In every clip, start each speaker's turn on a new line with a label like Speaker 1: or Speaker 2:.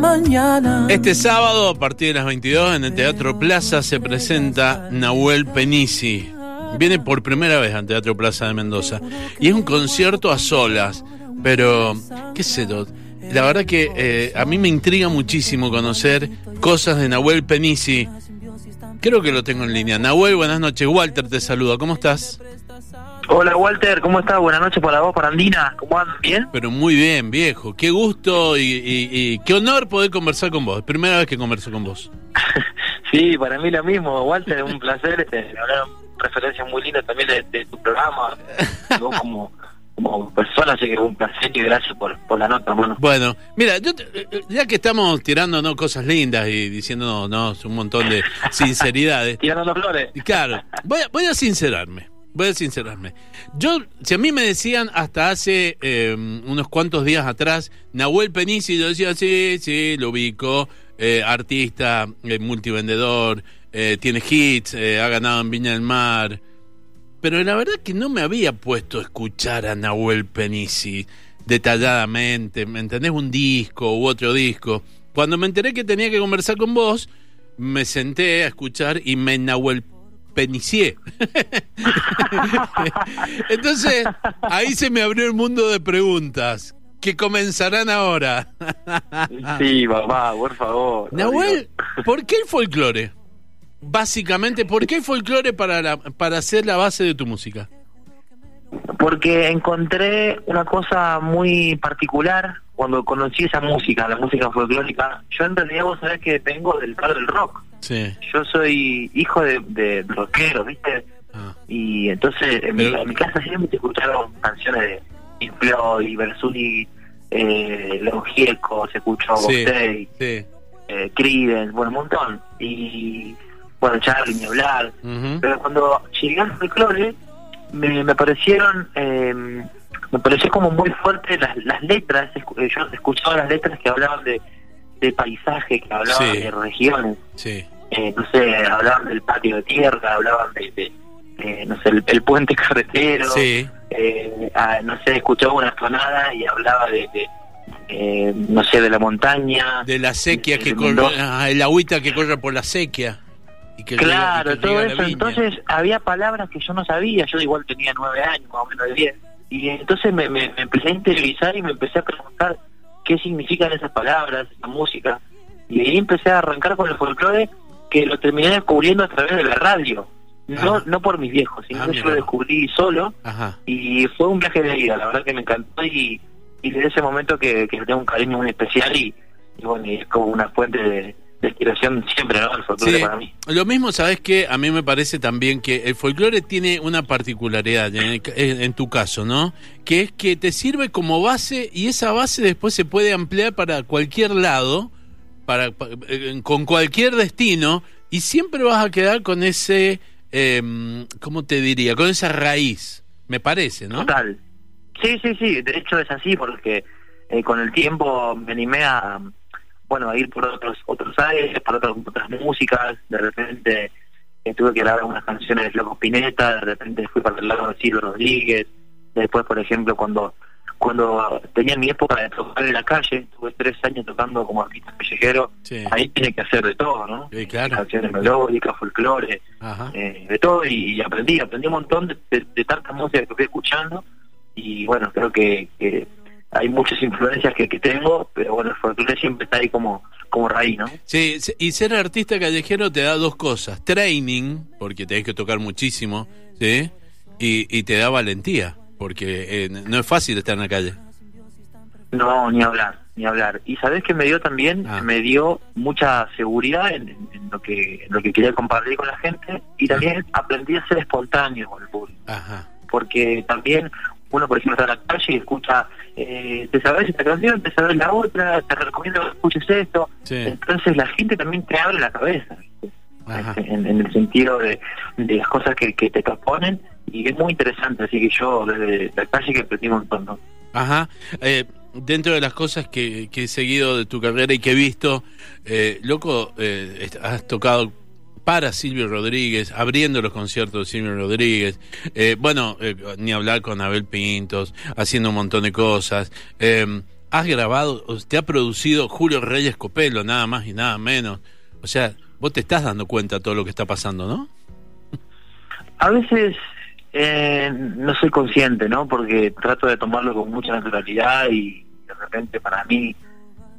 Speaker 1: Mañana.
Speaker 2: Este sábado, a partir de las 22, en el Teatro Plaza se presenta Nahuel Penisi. Viene por primera vez al Teatro Plaza de Mendoza. Y es un concierto a solas. Pero, ¿qué sé yo? La verdad que eh, a mí me intriga muchísimo conocer cosas de Nahuel Penisi. Creo que lo tengo en línea. Nahuel, buenas noches. Walter te saluda. ¿Cómo estás?
Speaker 3: Hola Walter, ¿cómo estás? Buenas noches para vos, para Andina. ¿Cómo andan? ¿Bien?
Speaker 2: Pero muy bien, viejo. Qué gusto y, y- y qué honor poder conversar con vos. Primera vez que converso con vos.
Speaker 3: Sí, para mí lo mismo, Walter, un placer. Este, referencias muy lindas también de, de tu programa. Vos como, como persona, así que un placer y gracias por, por la nota, hermano.
Speaker 2: Bueno, mira, yo te- eh, ya que estamos tirándonos cosas lindas y diciéndonos un montón de sinceridades,
Speaker 3: Tirando las flores.
Speaker 2: claro, voy a, voy a sincerarme. Voy a sincerarme. Yo, si a mí me decían hasta hace eh, unos cuantos días atrás, Nahuel Penisi, yo decía, sí, sí, lo ubico, eh, artista, eh, multivendedor, eh, tiene hits, eh, ha ganado en Viña del Mar. Pero la verdad que no me había puesto a escuchar a Nahuel Penisi detalladamente, ¿me entendés? Un disco u otro disco. Cuando me enteré que tenía que conversar con vos, me senté a escuchar y me Nahuel Penicié. Entonces, ahí se me abrió el mundo de preguntas que comenzarán ahora.
Speaker 3: Sí, papá, por favor.
Speaker 2: Nahuel, ¿por qué el folclore? Básicamente, ¿por qué el folclore para, la, para hacer la base de tu música?
Speaker 3: Porque encontré una cosa muy particular cuando conocí esa música, la música folclórica. Yo en realidad vos sabés que vengo del palo del rock.
Speaker 2: Sí.
Speaker 3: Yo soy hijo de, de rockeros, ¿viste?
Speaker 2: Ah.
Speaker 3: Y entonces en, mi, en mi casa siempre se escucharon canciones de Pink Floyd, Bersuni, eh, Los Gieco, se escuchó
Speaker 2: Sí,
Speaker 3: Boxey,
Speaker 2: sí.
Speaker 3: eh, Creedence, bueno, un montón. Y bueno, Charlie, ni hablar. Pero cuando llegué al folclore, me, me parecieron, eh, me pareció como muy fuerte las, las letras. Eh, Yo escuchaba las letras que hablaban de, de paisaje, que hablaban
Speaker 2: Sí.
Speaker 3: de regiones
Speaker 2: Sí.
Speaker 3: eh, no sé, hablaban del patio de tierra, hablaban de, de, eh, no sé, el, el puente carretero,
Speaker 2: Sí.
Speaker 3: eh, ah, no sé, escuchaba una tonada y hablaba de, de, eh, no sé, de la montaña.
Speaker 2: De la sequía
Speaker 3: de
Speaker 2: que corre, ah, el agüita que corre por la sequía. Y que
Speaker 3: Claro,
Speaker 2: llega- y que
Speaker 3: todo eso. Entonces había palabras que yo no sabía, yo igual tenía nueve años, más o menos de diez. Y entonces me, me, me empecé a interiorizar y me empecé a preguntar qué significan esas palabras, esa música. Y ahí empecé a arrancar con el folclore que lo terminé descubriendo a través de la radio. No, no por mis viejos, sino
Speaker 2: Ah,
Speaker 3: que yo lo descubrí solo
Speaker 2: Ajá.
Speaker 3: y fue un viaje de vida, la verdad que me encantó y, y desde ese momento que, que tengo un cariño muy especial y, y bueno, y es como una fuente de, de inspiración siempre, ¿no? El folclore
Speaker 2: Sí,
Speaker 3: para mí.
Speaker 2: lo mismo, ¿sabes que A mí me parece también que el folclore tiene una particularidad, en, el en- tu caso, ¿no? Que es que te sirve como base y esa base después se puede ampliar para cualquier lado, para, pa- eh, con cualquier destino, y siempre vas a quedar con ese, eh, ¿cómo te diría? Con esa raíz, me parece, ¿no?
Speaker 3: Total. Sí, sí, sí, de hecho es así porque eh, con el tiempo me animé a, bueno, a ir por otros otros aires, por otras, otras músicas, de repente eh, tuve que grabar unas canciones de Loco Pineta, de repente fui para el lado de Silvio Rodríguez, después, por ejemplo, cuando cuando tenía mi época de tocar en la calle, tuve tres años tocando como artista callejero,
Speaker 2: Sí.
Speaker 3: ahí tiene que hacer de todo, ¿no?
Speaker 2: Sí, claro.
Speaker 3: Canciones melódicas, folclore, eh, de todo y, y aprendí, aprendí un montón de, de, de tanta música que fui escuchando y bueno, creo que, que hay muchas influencias que, que tengo, pero bueno, el folclore siempre está ahí como, como raíz, ¿no?
Speaker 2: Sí, y ser artista callejero te da dos cosas. Training, porque tenés que tocar muchísimo, ¿sí? Y, y te da valentía, porque eh, no es fácil estar en la calle.
Speaker 3: No, ni hablar, ni hablar. Y sabes que me dio también,
Speaker 2: Ah.
Speaker 3: me dio mucha seguridad en, lo que en lo que quería compartir con la gente y también aprendí a ser espontáneo con el público.
Speaker 2: Ajá.
Speaker 3: porque también uno, por ejemplo, está en la calle y escucha, eh, te sabes esta canción, te sabes la otra, te recomiendo que escuches esto.
Speaker 2: Sí.
Speaker 3: Entonces la gente también te abre la cabeza. Este, en, en el sentido de, de las cosas que, que te proponen y es muy interesante, así que yo desde la calle que aprendí un montón, ¿no?
Speaker 2: Ajá. Eh, dentro de las cosas que, que he seguido de tu carrera y que he visto, eh, loco, eh, has tocado para Silvio Rodríguez, abriendo los conciertos de Silvio Rodríguez, eh, bueno, eh, ni hablar con Abel Pintos, haciendo un montón de cosas. Eh, has grabado, te ha producido Julio Reyes Copelo, nada más y nada menos. O sea, vos te estás dando cuenta de todo lo que está pasando, ¿no?
Speaker 3: A veces eh, no soy consciente, ¿no? Porque trato de tomarlo con mucha naturalidad y de repente para mí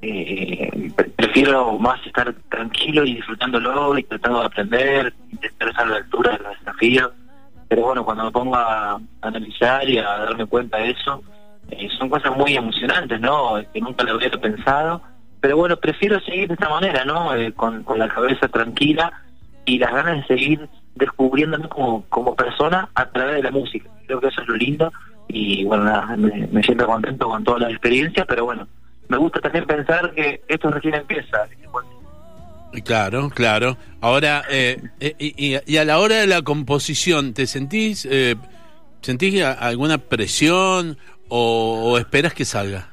Speaker 3: eh, prefiero más estar tranquilo y disfrutándolo y tratando de aprender, intentar estar a la altura de los desafíos. Pero bueno, cuando me pongo a analizar y a darme cuenta de eso, eh, son cosas muy emocionantes, ¿no? Que nunca lo hubiera pensado. Pero bueno, prefiero seguir de esta manera, ¿no? Eh, con, la cabeza tranquila y las ganas de seguir descubriéndome como, persona a través de la música. Creo que eso es lo lindo y bueno, me, siento contento con toda la experiencia, pero bueno, me gusta también pensar que esto recién empieza.
Speaker 2: Claro, claro. Ahora, eh, y, y, a la hora de la composición, ¿te sentís, eh, sentís alguna presión o, esperas que salga?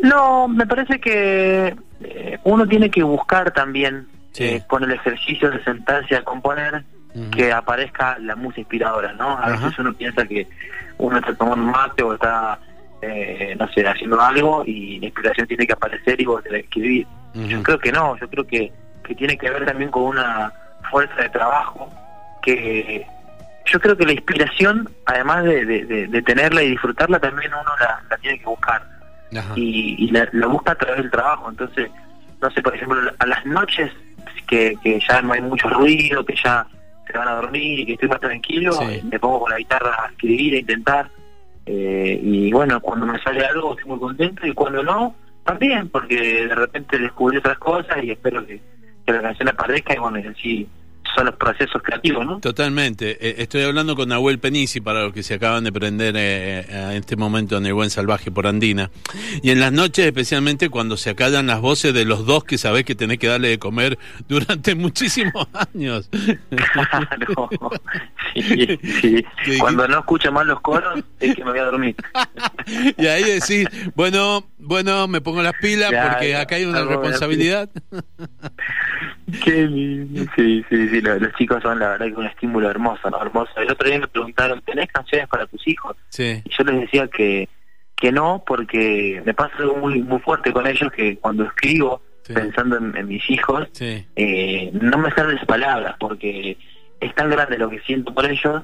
Speaker 3: No, me parece que eh, uno tiene que buscar también eh, con el ejercicio de sentarse a componer que aparezca la música inspiradora, ¿no? A veces uno piensa que uno está tomando mate o está, eh, no sé, haciendo algo y la inspiración tiene que aparecer y tenés que escribir. Yo creo que no, yo creo que, que tiene que ver también con una fuerza de trabajo que yo creo que la inspiración, además de, tenerla y disfrutarla, también uno la, tiene que buscar. Y, la, busca a través del trabajo. Entonces, no sé, por ejemplo, a las noches que, ya no hay mucho ruido, que ya se van a dormir y que estoy más tranquilo, me pongo con la guitarra a escribir, a intentar. Eh, y bueno, cuando me sale algo estoy muy contento y cuando no, también, porque de repente descubrí otras cosas y espero que, que la canción aparezca y bueno, y así son los procesos creativos, ¿no?
Speaker 2: Totalmente. Eh, estoy hablando con Nahuel Penisi para los que se acaban de prender eh, en este momento en el Buen Salvaje por Andina. Y en las noches, especialmente cuando se acallan las voces de los dos que sabés que tenés que darle de comer durante muchísimos años.
Speaker 3: Claro. Sí, sí. Cuando no escucha más los coros, es que me voy a dormir.
Speaker 2: y ahí decís, bueno, bueno, me pongo las pilas porque acá hay una responsabilidad.
Speaker 3: Qué Sí, sí, sí, los, chicos son la verdad que un estímulo hermoso, ¿no? Hermoso. El otro día me preguntaron, ¿tenés canciones para tus hijos?
Speaker 2: Sí.
Speaker 3: Y yo les decía que, que no, porque me pasa algo muy, muy fuerte con ellos, que cuando escribo, pensando en, mis hijos, eh, no me salen las palabras, porque es tan grande lo que siento por ellos,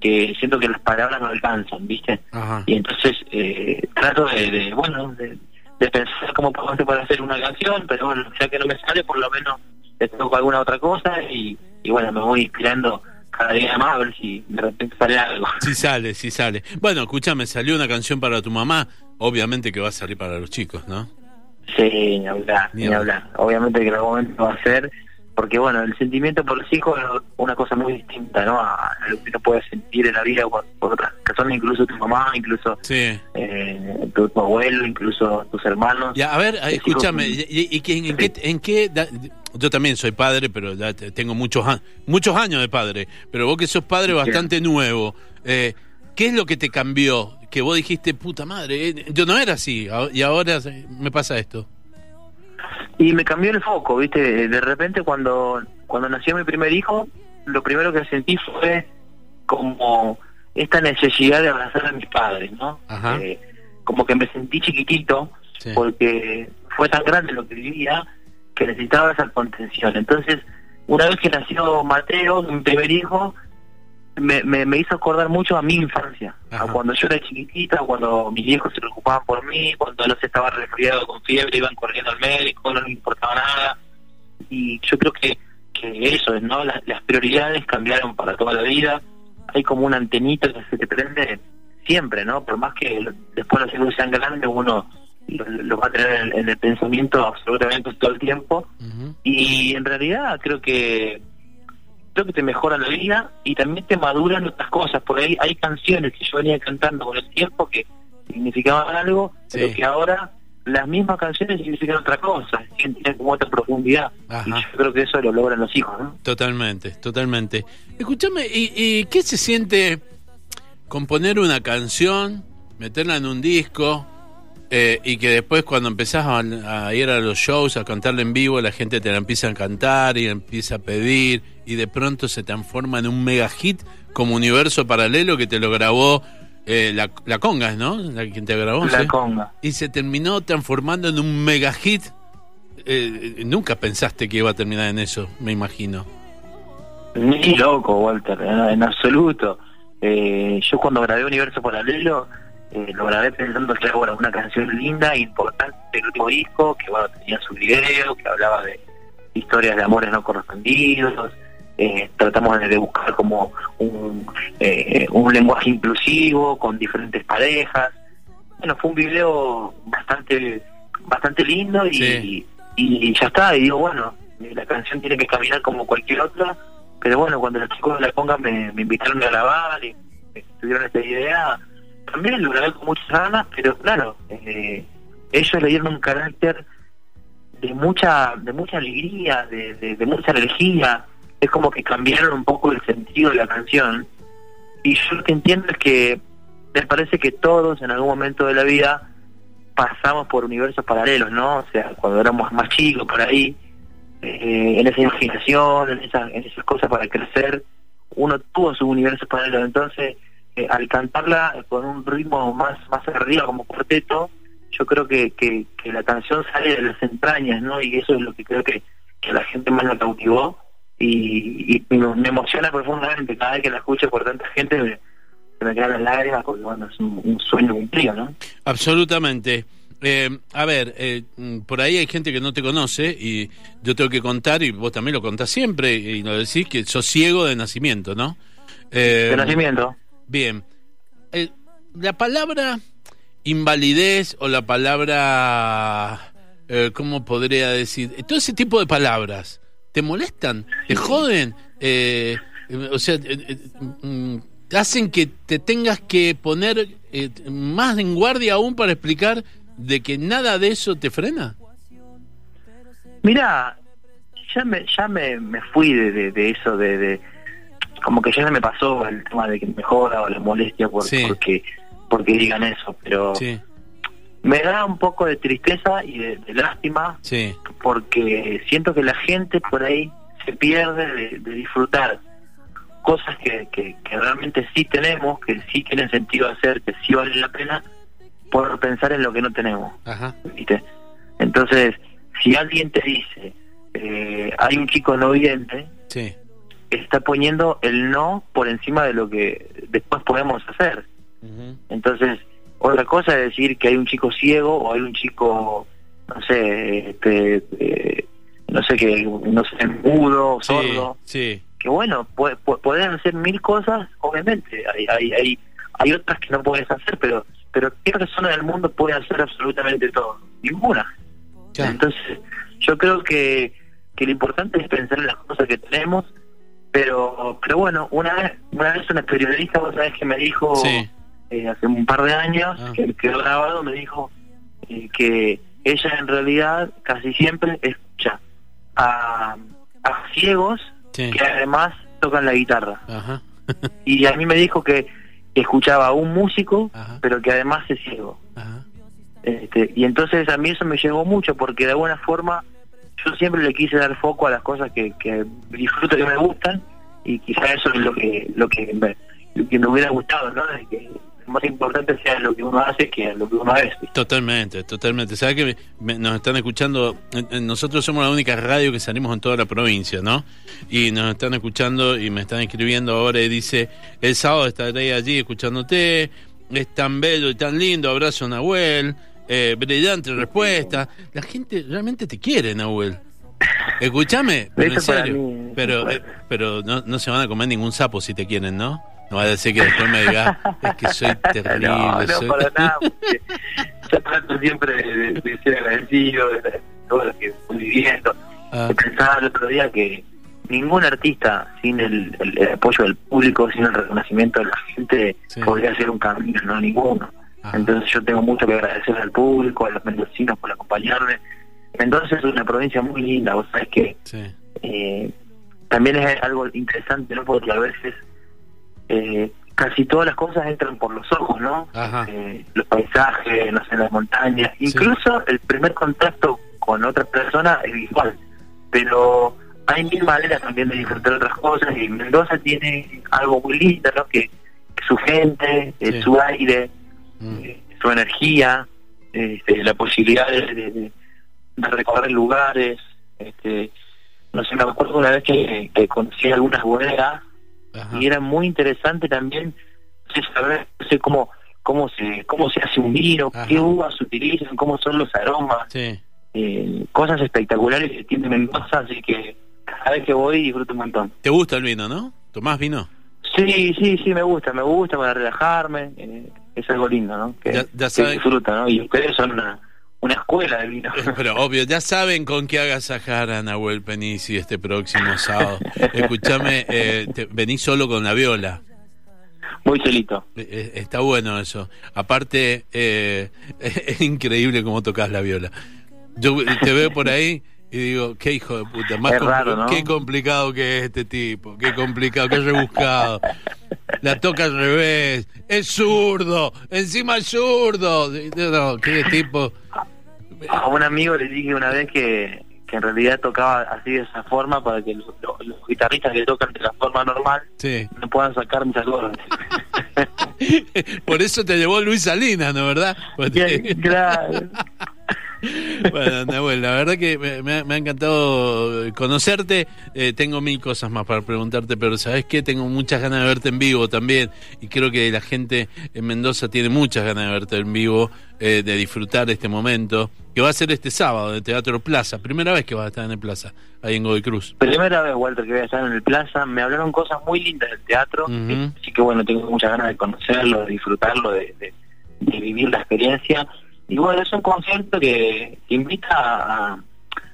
Speaker 3: que siento que las palabras no alcanzan, ¿viste? Y entonces eh, trato de, bueno, de, de pensar cómo puedo hacer para hacer una canción, pero bueno, ya que no me sale, por lo menos le toco alguna otra cosa y, bueno, me voy inspirando cada día más a ver si de repente sale algo.
Speaker 2: Sí sale, sí sale. Bueno, escúchame, salió una canción para tu mamá, obviamente que va a salir para los chicos, ¿no?
Speaker 3: Sí, ni hablar, ni, hablar. Obviamente que en algún momento va a ser, porque bueno, el sentimiento por los hijos es una cosa muy distinta, ¿no? A lo que uno puede sentir en la vida por, otras personas, incluso tu mamá, incluso eh, tu, abuelo, incluso tus hermanos.
Speaker 2: Ya, a ver, escúchame, ¿y, y, en, qué, en qué yo también soy padre, pero ya tengo muchos, muchos años de padre. Pero vos que sos padre bastante nuevo, eh, ¿qué es lo que te cambió? Que vos dijiste, puta madre, eh, yo no era así y ahora me pasa esto.
Speaker 3: Y me cambió el foco, ¿viste? De repente cuando, cuando nació mi primer hijo, lo primero que sentí fue como esta necesidad de abrazar a mis padres, ¿no? Eh, como que me sentí chiquitito porque fue tan grande lo que vivía que necesitaba esa contención. Entonces, una vez que nació Mateo, mi primer hijo, me, me, hizo acordar mucho a mi infancia, a cuando yo era chiquitita, cuando mis viejos se preocupaban por mí, cuando no se estaba resfriado con fiebre, iban corriendo al médico, no les importaba nada. Y yo creo que, que eso es, ¿no? Las, las prioridades cambiaron para toda la vida. Hay como una antenita que se te prende siempre, ¿no? Por más que después los hijos sean grandes, uno lo, va a tener en, el pensamiento absolutamente todo el tiempo. Y en realidad creo que creo que te mejora la vida y también te maduran otras cosas. Por ahí hay canciones que yo venía cantando con el tiempo que significaban algo pero que ahora las mismas canciones significan otra cosa tienen como otra profundidad. Y yo creo que eso lo logran los hijos ¿no?
Speaker 2: totalmente totalmente. Escúchame ¿y, ¿y qué se siente componer una canción meterla en un disco eh, y que después cuando empezás a, ir a los shows, a cantarle en vivo, la gente te la empieza a cantar y empieza a pedir y de pronto se transforma en un mega hit como universo paralelo que te lo grabó eh, la, la conga, ¿no? La que te grabó.
Speaker 3: La
Speaker 2: ¿sí?
Speaker 3: conga.
Speaker 2: Y se terminó transformando en un mega hit. Eh, nunca pensaste que iba a terminar en eso, me imagino.
Speaker 3: Ni loco, Walter, en, en absoluto. Eh, yo cuando grabé Universo Paralelo, eh, lo grabé pensando que era bueno, una canción linda e importante del último disco, que bueno, tenía su video, que hablaba de historias de amores no correspondidos. Eh, tratamos de, buscar como un, eh, un lenguaje inclusivo con diferentes parejas. Bueno, fue un video bastante bastante lindo y,
Speaker 2: Sí.
Speaker 3: y ya está. Y digo, bueno, la canción tiene que caminar como cualquier otra. Pero bueno, cuando los chicos de la conga me, me invitaron a grabar y me tuvieron esta idea, también lo grabé con muchas ganas, pero claro, eh, ellos le dieron un carácter de mucha de mucha alegría, de, mucha energía. Es como que cambiaron un poco el sentido de la canción. Y yo lo que entiendo es que me parece que todos en algún momento de la vida pasamos por universos paralelos, ¿no? O sea, cuando éramos más chicos por ahí, eh, en esa imaginación, en, en esas cosas para crecer, uno tuvo su universo paralelo. Entonces, eh, al cantarla con un ritmo más, más arriba como cuarteto, yo creo que, que, que la canción sale de las entrañas, ¿no? Y eso es lo que creo que, que la gente más la cautivó y, y me, me emociona profundamente cada vez que la escucho por tanta gente. Me, me quedan las lágrimas porque, bueno, es un, un sueño cumplido, ¿no?
Speaker 2: Absolutamente. Eh, a ver, eh, por ahí hay gente que no te conoce y yo tengo que contar, y vos también lo contás siempre, y lo decís, que sos ciego de nacimiento, ¿no? Eh,
Speaker 3: De nacimiento.
Speaker 2: Bien. Eh, la palabra invalidez o la palabra, eh, ¿cómo podría decir? Todo ese tipo de palabras, ¿te molestan? ¿Te joden? Eh, o sea, eh, eh, mm, hacen que te tengas que poner eh, más en guardia aún para explicar de que nada de eso te frena.
Speaker 3: Mira, ya me ya me, me fui de, de, de eso, de, de como que ya se me pasó el tema de que me joda o la molestia por,
Speaker 2: Sí.
Speaker 3: porque porque digan eso, pero
Speaker 2: Sí,
Speaker 3: me da un poco de tristeza y de, de lástima
Speaker 2: sí,
Speaker 3: porque siento que la gente por ahí se pierde de, de disfrutar cosas que, que, que realmente sí tenemos, que sí tienen sentido hacer, que sí valen la pena, por pensar en lo que no tenemos.
Speaker 2: ajá,
Speaker 3: ¿viste? Entonces, si alguien te dice, eh, hay un chico no vidente,
Speaker 2: sí,
Speaker 3: está poniendo el no por encima de lo que después podemos hacer. Entonces, otra cosa es decir que hay un chico ciego o hay un chico, no sé, este, eh, no sé, que no sé, mudo,
Speaker 2: sí,
Speaker 3: sordo,
Speaker 2: sí,
Speaker 3: que bueno, pu- pu- pueden hacer mil cosas, obviamente, hay, hay, hay, hay otras que no puedes hacer, pero pero ¿qué persona del mundo puede hacer absolutamente todo? Ninguna.
Speaker 2: ya,
Speaker 3: Entonces, yo creo que, que lo importante es pensar en las cosas que tenemos, pero pero bueno, una vez una vez una periodista, vos sabés que me dijo
Speaker 2: Sí.
Speaker 3: eh, hace un par de años,
Speaker 2: Ah.
Speaker 3: que quedó grabado, me dijo eh, que ella en realidad casi siempre escucha a, a ciegos
Speaker 2: sí,
Speaker 3: que además tocan la guitarra.
Speaker 2: ajá,
Speaker 3: Y a mí me dijo que escuchaba a un músico,
Speaker 2: Ajá.
Speaker 3: pero que además es ciego.
Speaker 2: ajá,
Speaker 3: Este, y entonces a mí eso me llegó mucho porque de alguna forma yo siempre le quise dar foco a las cosas que, que disfruto que me gustan y quizá eso es lo que lo que me, lo que me hubiera gustado no de que lo más importante sea lo que uno hace que lo que uno es.
Speaker 2: Totalmente, totalmente. ¿Sabes que me- me- nos están escuchando? eh, eh, Nosotros somos la única radio que salimos en toda la provincia, ¿no? Y nos están escuchando y me están escribiendo ahora y dice, el sábado estaré allí escuchándote, es tan bello y tan lindo, abrazo Nahuel, eh, brillante respuesta. La gente realmente te quiere, Nahuel. Escúchame, pero en serio.
Speaker 3: mí
Speaker 2: eh, pero no, no se van a comer ningún sapo si te quieren, ¿no? No va a decir que después me digas, es que soy terrible.
Speaker 3: no, no
Speaker 2: soy-
Speaker 3: para nada yo trato siempre de, de- de ser agradecido de, de todo lo que estoy viviendo
Speaker 2: Ah,
Speaker 3: pensaba el otro día que ningún artista sin el, el- el apoyo del público, sin el reconocimiento de la gente,
Speaker 2: Sí.
Speaker 3: podría hacer un camino, no ninguno.
Speaker 2: Ajá.
Speaker 3: Entonces yo tengo mucho que agradecer al público, a los mendocinos por acompañarme. Mendoza es una provincia muy linda, vos sabés que
Speaker 2: sí.
Speaker 3: eh, también es algo interesante, ¿no? Porque a veces eh, casi todas las cosas entran por los ojos, ¿no? Eh, los paisajes, no sé, las montañas. Incluso el primer contacto con otra persona es visual. Pero hay mil maneras también de disfrutar otras cosas y Mendoza tiene algo muy lindo, ¿no? Que, que su gente,
Speaker 2: Sí.
Speaker 3: su aire,
Speaker 2: Mm.
Speaker 3: eh, su energía, este, la posibilidad de, de- de recorrer lugares. Este, no sé, me acuerdo una vez que, que conocí algunas bodegas
Speaker 2: Ajá.
Speaker 3: y era muy interesante también no sé, saber no sé, cómo cómo se cómo se hace un vino,
Speaker 2: Ajá.
Speaker 3: qué uvas se utilizan, cómo son los aromas,
Speaker 2: Sí.
Speaker 3: eh, cosas espectaculares que tiene Mendoza, así que cada vez que voy disfruto un montón.
Speaker 2: ¿Te gusta el vino, no? ¿Tomás vino?
Speaker 3: Sí, sí, sí, me gusta, me gusta para relajarme, eh, es algo lindo, ¿no? Que,
Speaker 2: Ya- ya
Speaker 3: que
Speaker 2: sabe-
Speaker 3: disfruta, ¿no? Y ustedes son una, una escuela del vino.
Speaker 2: Eh, Pero obvio, ya saben con qué agasajar a Nahuel Penisi este próximo sábado. Escúchame, eh, te- venís solo con la viola.
Speaker 3: Muy solito.
Speaker 2: Eh, eh, Está bueno eso. Aparte, eh, es increíble cómo tocas la viola. Yo te veo por ahí y digo, qué hijo de puta, más
Speaker 3: raro, ¿no?
Speaker 2: qué complicado que es este tipo, qué complicado, qué rebuscado. La toca al revés, es zurdo, encima es zurdo. No, qué tipo.
Speaker 3: A un amigo le dije una vez que, que en realidad tocaba así de esa forma para que los, los- los guitarristas que tocan de la forma normal
Speaker 2: Sí.
Speaker 3: no puedan sacar mis acordes.
Speaker 2: Por eso te llevó Luis Salinas, ¿no verdad?
Speaker 3: Claro.
Speaker 2: Bueno, Nahuel, la verdad que me, me ha, me ha encantado conocerte. Eh, tengo mil cosas más para preguntarte, pero ¿sabes qué? Tengo muchas ganas de verte en vivo también. Y creo que la gente en Mendoza tiene muchas ganas de verte en vivo, eh, de disfrutar este momento, que va a ser este sábado de Teatro Plaza. Primera vez que vas a estar en el Plaza, ahí en Godoy Cruz.
Speaker 3: Primera vez, Walter, que voy a estar en el Plaza. Me hablaron cosas muy lindas del teatro. Así que bueno, tengo muchas ganas de conocerlo, de disfrutarlo, de, de- de vivir la experiencia. Y bueno, es un concierto que, que invita a,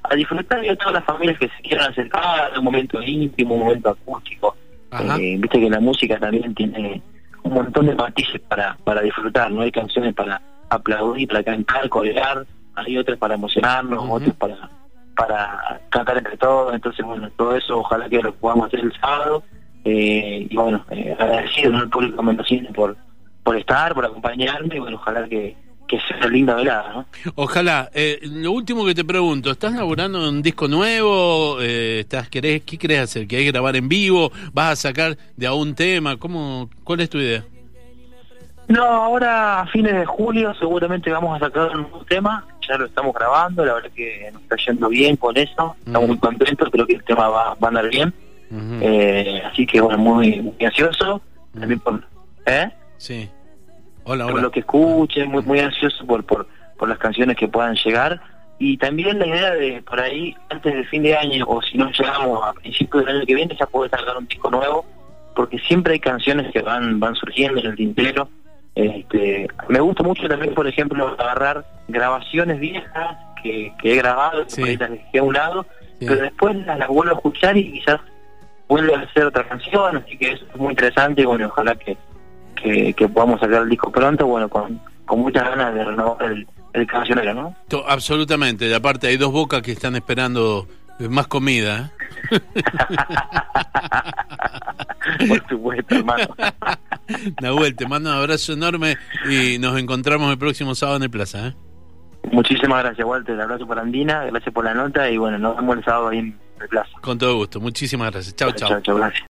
Speaker 3: a disfrutar y a todas las familias que se quieran acercar, un momento íntimo, un momento acústico. Eh, Viste que la música también tiene un montón de matices para, para disfrutar, ¿no? Hay canciones para aplaudir, para cantar, corear, hay otras para emocionarnos, otras para para cantar entre todos, entonces bueno, todo eso ojalá que lo podamos hacer el sábado eh, y bueno, eh, agradecido ¿no? al público mendocino por, por estar, por acompañarme y bueno, ojalá que, que sea una linda velada, ¿no?
Speaker 2: Ojalá. Eh, lo último que te pregunto, ¿estás laburando en un disco nuevo? Eh, ¿estás, querés, ¿Qué querés hacer? ¿Querés grabar en vivo? ¿Vas a sacar de a un tema? ¿Cómo, ¿Cuál es tu idea?
Speaker 3: No, ahora a fines de julio seguramente vamos a sacar un nuevo tema, ya lo estamos grabando, la verdad que nos está yendo bien con eso, estamos muy contentos, creo que el tema va, va a andar bien, eh, así que bueno, muy, muy ansioso, también por, ¿eh?
Speaker 2: Sí. Hola,
Speaker 3: por lo que escuchen, muy, muy ansioso por, por, por las canciones que puedan llegar. Y también la idea de por ahí, antes del fin de año, o si no llegamos a principios del año que viene, ya poder sacar un disco nuevo, porque siempre hay canciones que van van surgiendo en el tintero. Este, me gusta mucho también, por ejemplo, agarrar grabaciones viejas que, que he grabado,
Speaker 2: Sí.
Speaker 3: ahí las dejé a un lado,
Speaker 2: Sí.
Speaker 3: pero después las, las vuelvo a escuchar y quizás vuelvo a hacer otra canción, así que eso es muy interesante y bueno, ojalá que, que, que podamos sacar el disco pronto, bueno, con, con muchas ganas de renovar el, el cancionero, ¿no?
Speaker 2: To- Absolutamente. Y aparte hay dos bocas que están esperando más comida. ¿eh?
Speaker 3: Por supuesto, hermano.
Speaker 2: Nahuel, te mando un abrazo enorme y nos encontramos el próximo sábado en el Plaza. ¿eh?
Speaker 3: Muchísimas gracias, Walter. Abrazo por Andina, gracias por la nota y bueno, nos vemos el sábado ahí en el plaza.
Speaker 2: Con todo gusto. Muchísimas gracias. Chao, chao.
Speaker 3: Chao, chao, gracias.